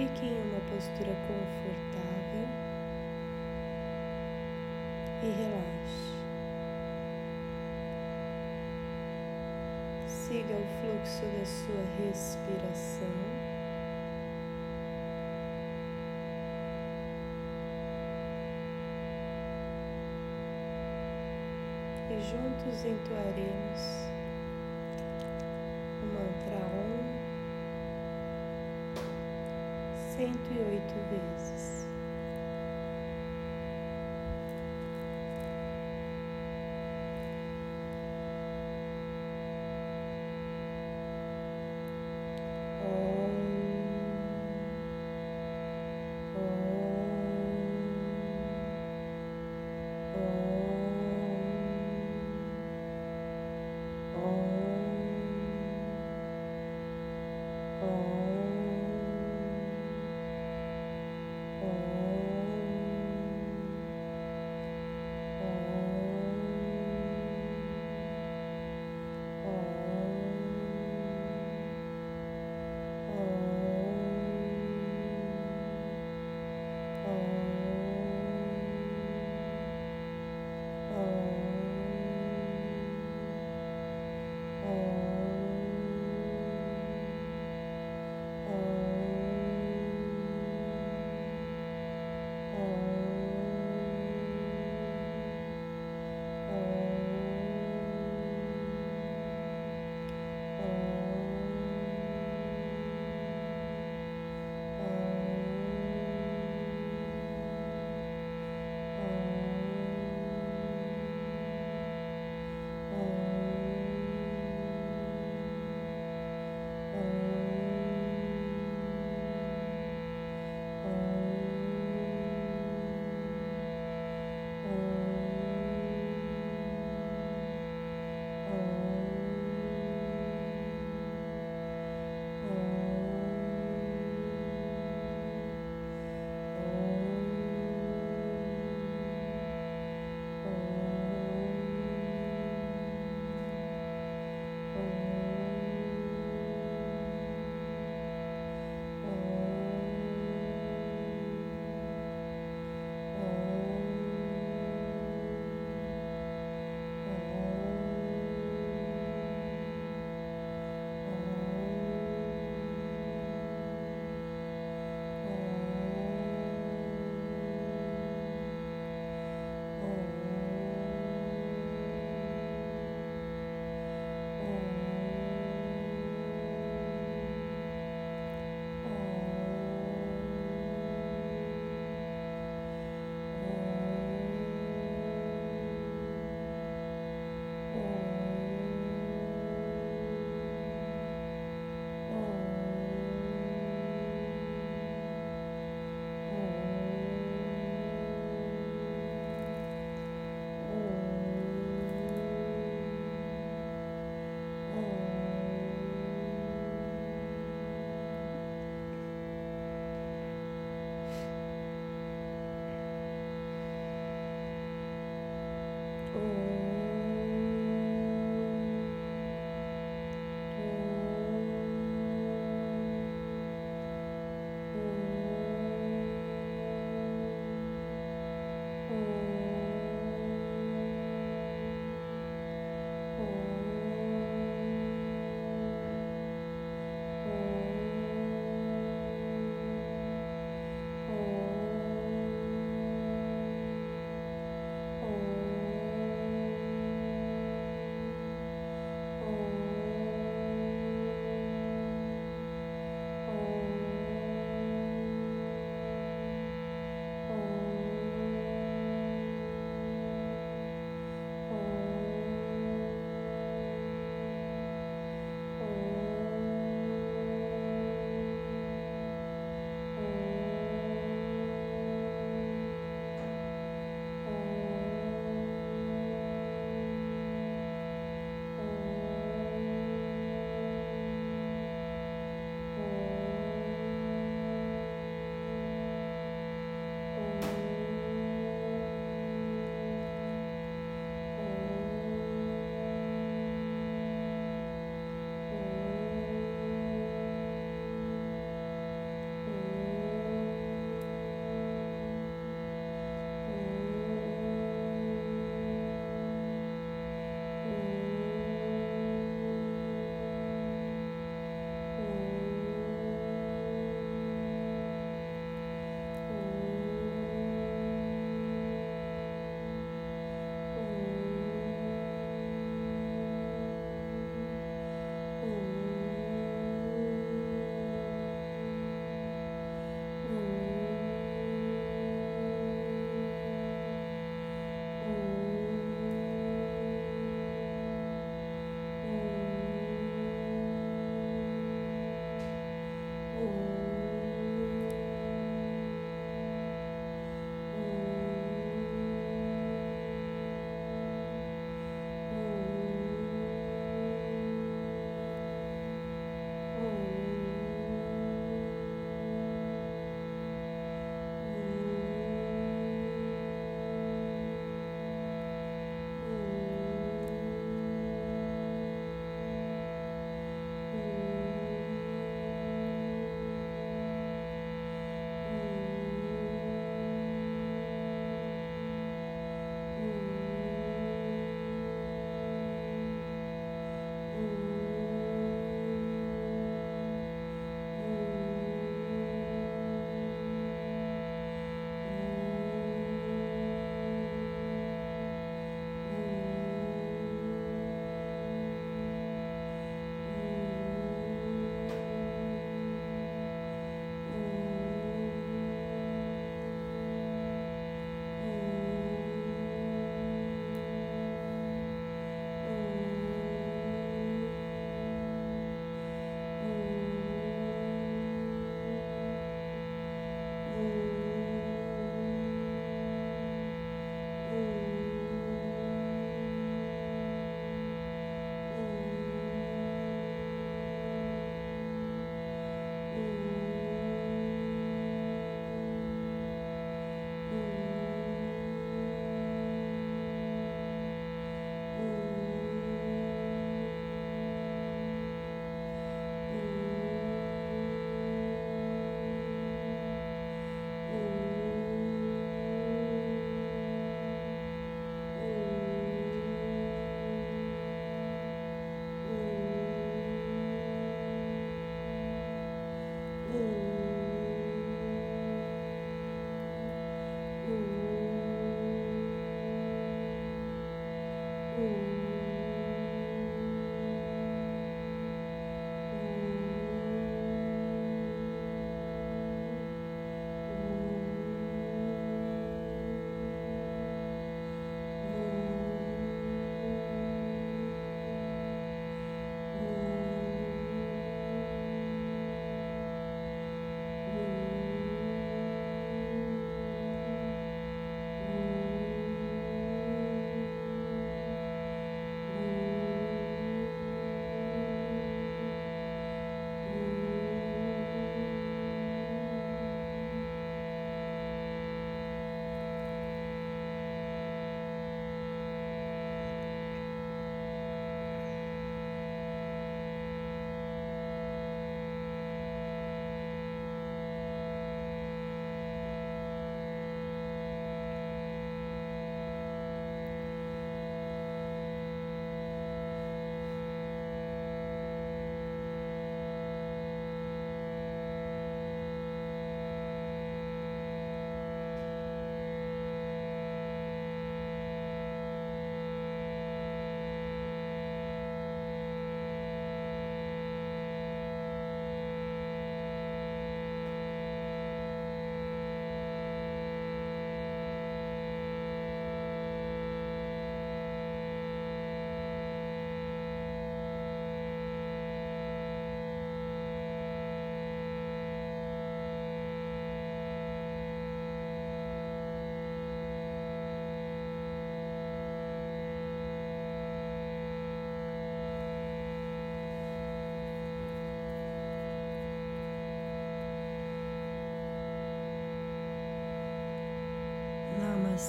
Fique em uma postura confortável e relaxe. Siga o fluxo da sua respiração. E juntos entoaremos cento e oito vezes.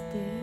stay.